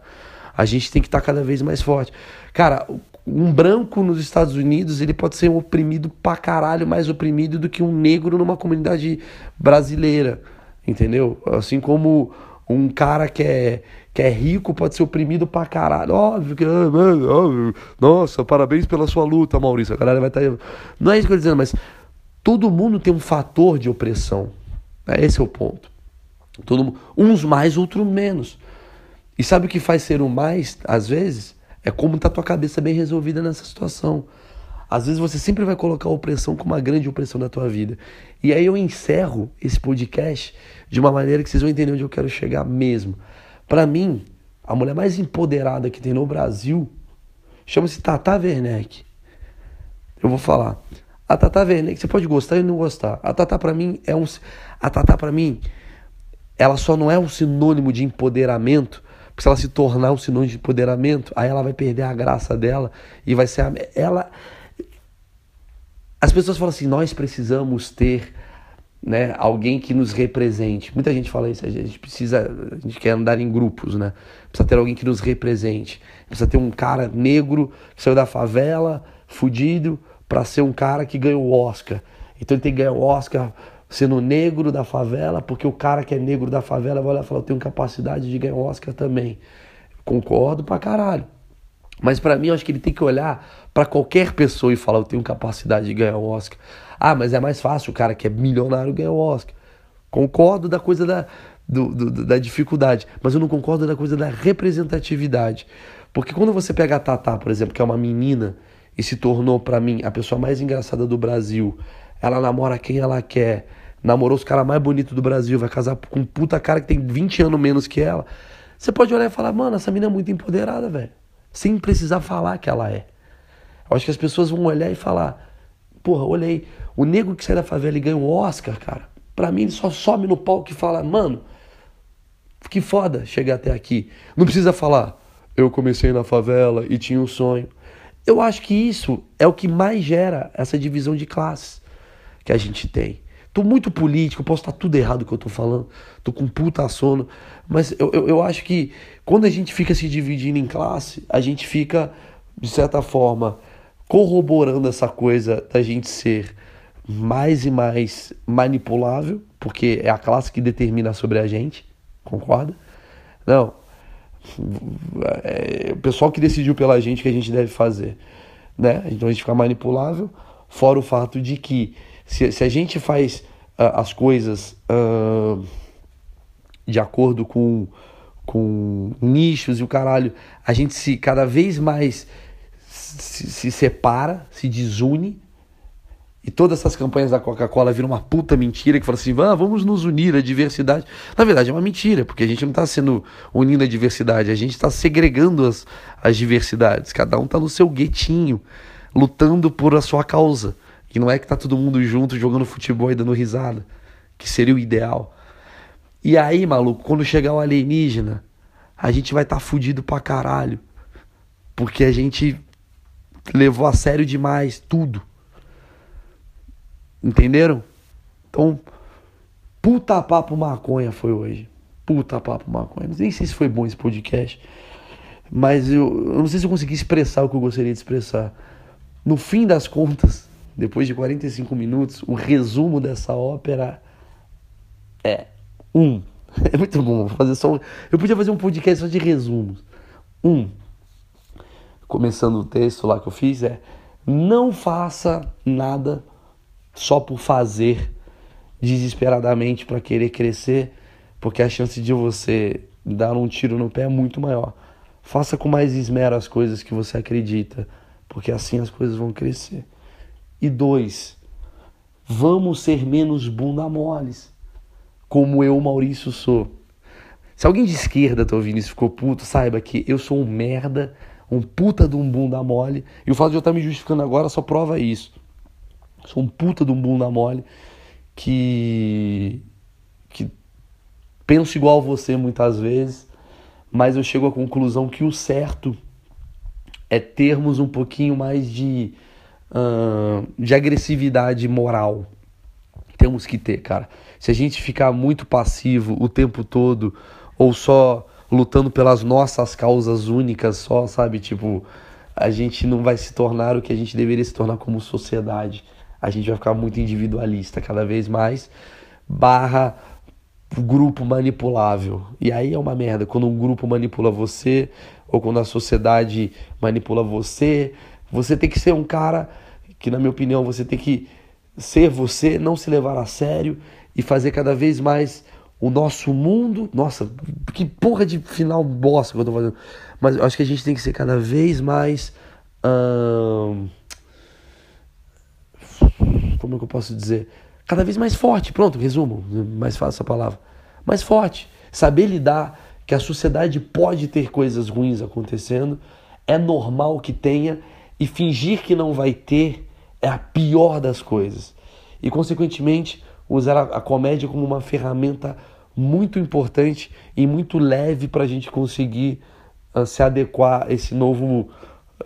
A gente tem que estar cada vez mais forte. Cara, um branco nos Estados Unidos, ele pode ser um oprimido pra caralho, mais oprimido do que um negro numa comunidade brasileira, entendeu? Assim como um cara que é, que é rico pode ser oprimido pra caralho. Óbvio que. Ah, óbvio. Nossa, parabéns pela sua luta, Maurício. A galera vai estar. Tá... Não é isso que eu tô dizendo, mas todo mundo tem um fator de opressão. Esse é o ponto. Todo, uns mais, outros menos. E sabe o que faz ser o mais, às vezes? É como tá tua cabeça bem resolvida nessa situação. Às vezes você sempre vai colocar a opressão como uma grande opressão na tua vida. E aí eu encerro esse podcast de uma maneira que vocês vão entender onde eu quero chegar mesmo. Para mim, a mulher mais empoderada que tem no Brasil chama-se Tata Werneck. Eu vou falar. A Tata Werneck, você pode gostar e não gostar. A Tata para mim é um a Tata para mim ela só não é um sinônimo de empoderamento, porque se ela se tornar um sinônimo de empoderamento, aí ela vai perder a graça dela e vai ser a, ela as pessoas falam assim: nós precisamos ter né, alguém que nos represente. Muita gente fala isso, a gente precisa, a gente quer andar em grupos, né? Precisa ter alguém que nos represente. Precisa ter um cara negro que saiu da favela, fudido, para ser um cara que ganhou o Oscar. Então ele tem que ganhar o Oscar sendo negro da favela, porque o cara que é negro da favela vai olhar e falar: eu tenho capacidade de ganhar o Oscar também. Concordo pra caralho. Mas para mim, eu acho que ele tem que olhar para qualquer pessoa e falar: eu tenho capacidade de ganhar o Oscar. Ah, mas é mais fácil o cara que é milionário ganhar o Oscar. Concordo da coisa da, do, do, da dificuldade, mas eu não concordo da coisa da representatividade. Porque quando você pega a Tatá, por exemplo, que é uma menina e se tornou para mim a pessoa mais engraçada do Brasil, ela namora quem ela quer, namorou os caras mais bonitos do Brasil, vai casar com um puta cara que tem 20 anos menos que ela. Você pode olhar e falar, mano, essa menina é muito empoderada, velho sem precisar falar que ela é. Eu acho que as pessoas vão olhar e falar: porra, olhei, o negro que sai da favela e ganha um Oscar, cara, pra mim ele só some no palco e fala: mano, que foda chegar até aqui. Não precisa falar, eu comecei na favela e tinha um sonho. Eu acho que isso é o que mais gera essa divisão de classes que a gente tem. Tô muito político, posso estar tudo errado que eu tô falando, tô com puta sono, mas eu, eu, eu acho que quando a gente fica se dividindo em classe, a gente fica, de certa forma, corroborando essa coisa da gente ser mais e mais manipulável, porque é a classe que determina sobre a gente, concorda? Não. É o pessoal que decidiu pela gente que a gente deve fazer, né? Então a gente fica manipulável, fora o fato de que se, se a gente faz uh, as coisas uh, de acordo com, com nichos e o caralho, a gente se cada vez mais se, se separa, se desune. E todas essas campanhas da Coca-Cola viram uma puta mentira que fala assim: ah, vamos nos unir, a diversidade. Na verdade, é uma mentira, porque a gente não está sendo unindo a diversidade, a gente está segregando as, as diversidades. Cada um está no seu guetinho, lutando por a sua causa. Que não é que tá todo mundo junto jogando futebol e dando risada, que seria o ideal. E aí, maluco, quando chegar um alienígena, a gente vai estar tá fudido pra caralho. Porque a gente levou a sério demais tudo. Entenderam? Então, puta papo maconha foi hoje. Puta papo maconha. Nem sei se foi bom esse podcast. Mas eu, eu não sei se eu consegui expressar o que eu gostaria de expressar. No fim das contas, depois de 45 minutos, o resumo dessa ópera é um. É muito bom fazer só. Eu podia fazer um podcast só de resumos. Um. Começando o texto lá que eu fiz é: não faça nada só por fazer desesperadamente para querer crescer, porque a chance de você dar um tiro no pé é muito maior. Faça com mais esmero as coisas que você acredita, porque assim as coisas vão crescer. E dois, vamos ser menos bunda moles, como eu, Maurício, sou. Se alguém de esquerda tá ouvindo isso ficou puto, saiba que eu sou um merda, um puta de um bunda mole, e o fato de eu estar me justificando agora só prova isso. Sou um puta de um bunda mole que que penso igual você muitas vezes, mas eu chego à conclusão que o certo é termos um pouquinho mais de, uh, de agressividade moral. Temos que ter, cara. Se a gente ficar muito passivo o tempo todo, ou só lutando pelas nossas causas únicas, só, sabe? Tipo, a gente não vai se tornar o que a gente deveria se tornar como sociedade. A gente vai ficar muito individualista cada vez mais, barra grupo manipulável. E aí é uma merda. Quando um grupo manipula você, ou quando a sociedade manipula você, você tem que ser um cara que, na minha opinião, você tem que ser você, não se levar a sério e fazer cada vez mais o nosso mundo. Nossa, que porra de final bosta que eu tô fazendo. Mas acho que a gente tem que ser cada vez mais. Hum, como é que eu posso dizer? cada vez mais forte. Pronto, resumo, mais fácil essa palavra. Mais forte. Saber lidar que a sociedade pode ter coisas ruins acontecendo, é normal que tenha, e fingir que não vai ter é a pior das coisas. E, consequentemente, usar a, comédia como uma ferramenta muito importante e muito leve para a gente conseguir uh, se adequar a esse novo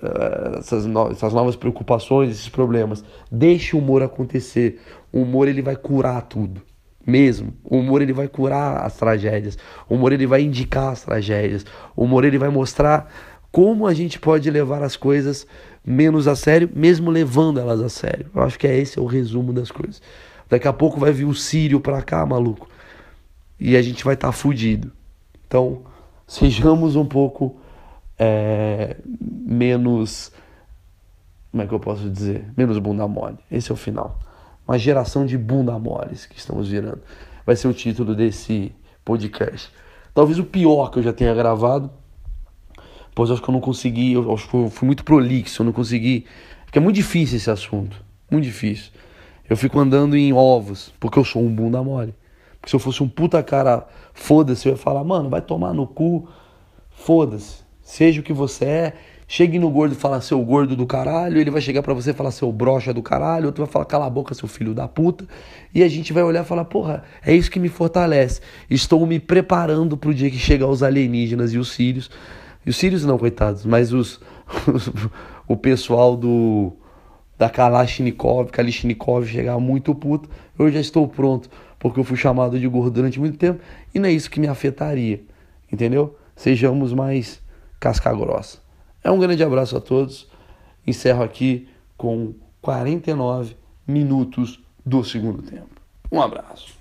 uh, essas, no essas novas preocupações, esses problemas. Deixe o humor acontecer. O humor ele vai curar tudo. Mesmo. O humor ele vai curar as tragédias. O humor ele vai indicar as tragédias. O humor ele vai mostrar como a gente pode levar as coisas menos a sério, mesmo levando elas a sério. Eu acho que é esse é o resumo das coisas. Daqui a pouco vai vir o Sírio pra cá, maluco. E a gente vai estar tá fudido. Então, sejamos um pouco é, menos. Como é que eu posso dizer? Menos bunda mole. Esse é o final uma geração de bunda moles que estamos virando. Vai ser o título desse podcast. Talvez o pior que eu já tenha gravado, pois acho que eu não consegui, eu acho que eu fui muito prolixo, eu não consegui, porque é muito difícil esse assunto, muito difícil. Eu fico andando em ovos, porque eu sou um bunda mole. Porque se eu fosse um puta cara, foda-se, eu ia falar, mano, vai tomar no cu, foda-se, seja o que você é, Chegue no gordo e fala seu gordo do caralho, ele vai chegar para você e falar seu brocha do caralho, outro vai falar cala a boca, seu filho da puta. E a gente vai olhar e falar, porra, é isso que me fortalece. Estou me preparando pro dia que chegar os alienígenas e os sírios. Os sírios não, coitados, mas os, os o pessoal do da Kalashnikov, Kalashnikov chegar muito puto, eu já estou pronto, porque eu fui chamado de gordo durante muito tempo e não é isso que me afetaria, entendeu? Sejamos mais casca grossa. É um grande abraço a todos. Encerro aqui com 49 minutos do segundo tempo. Um abraço.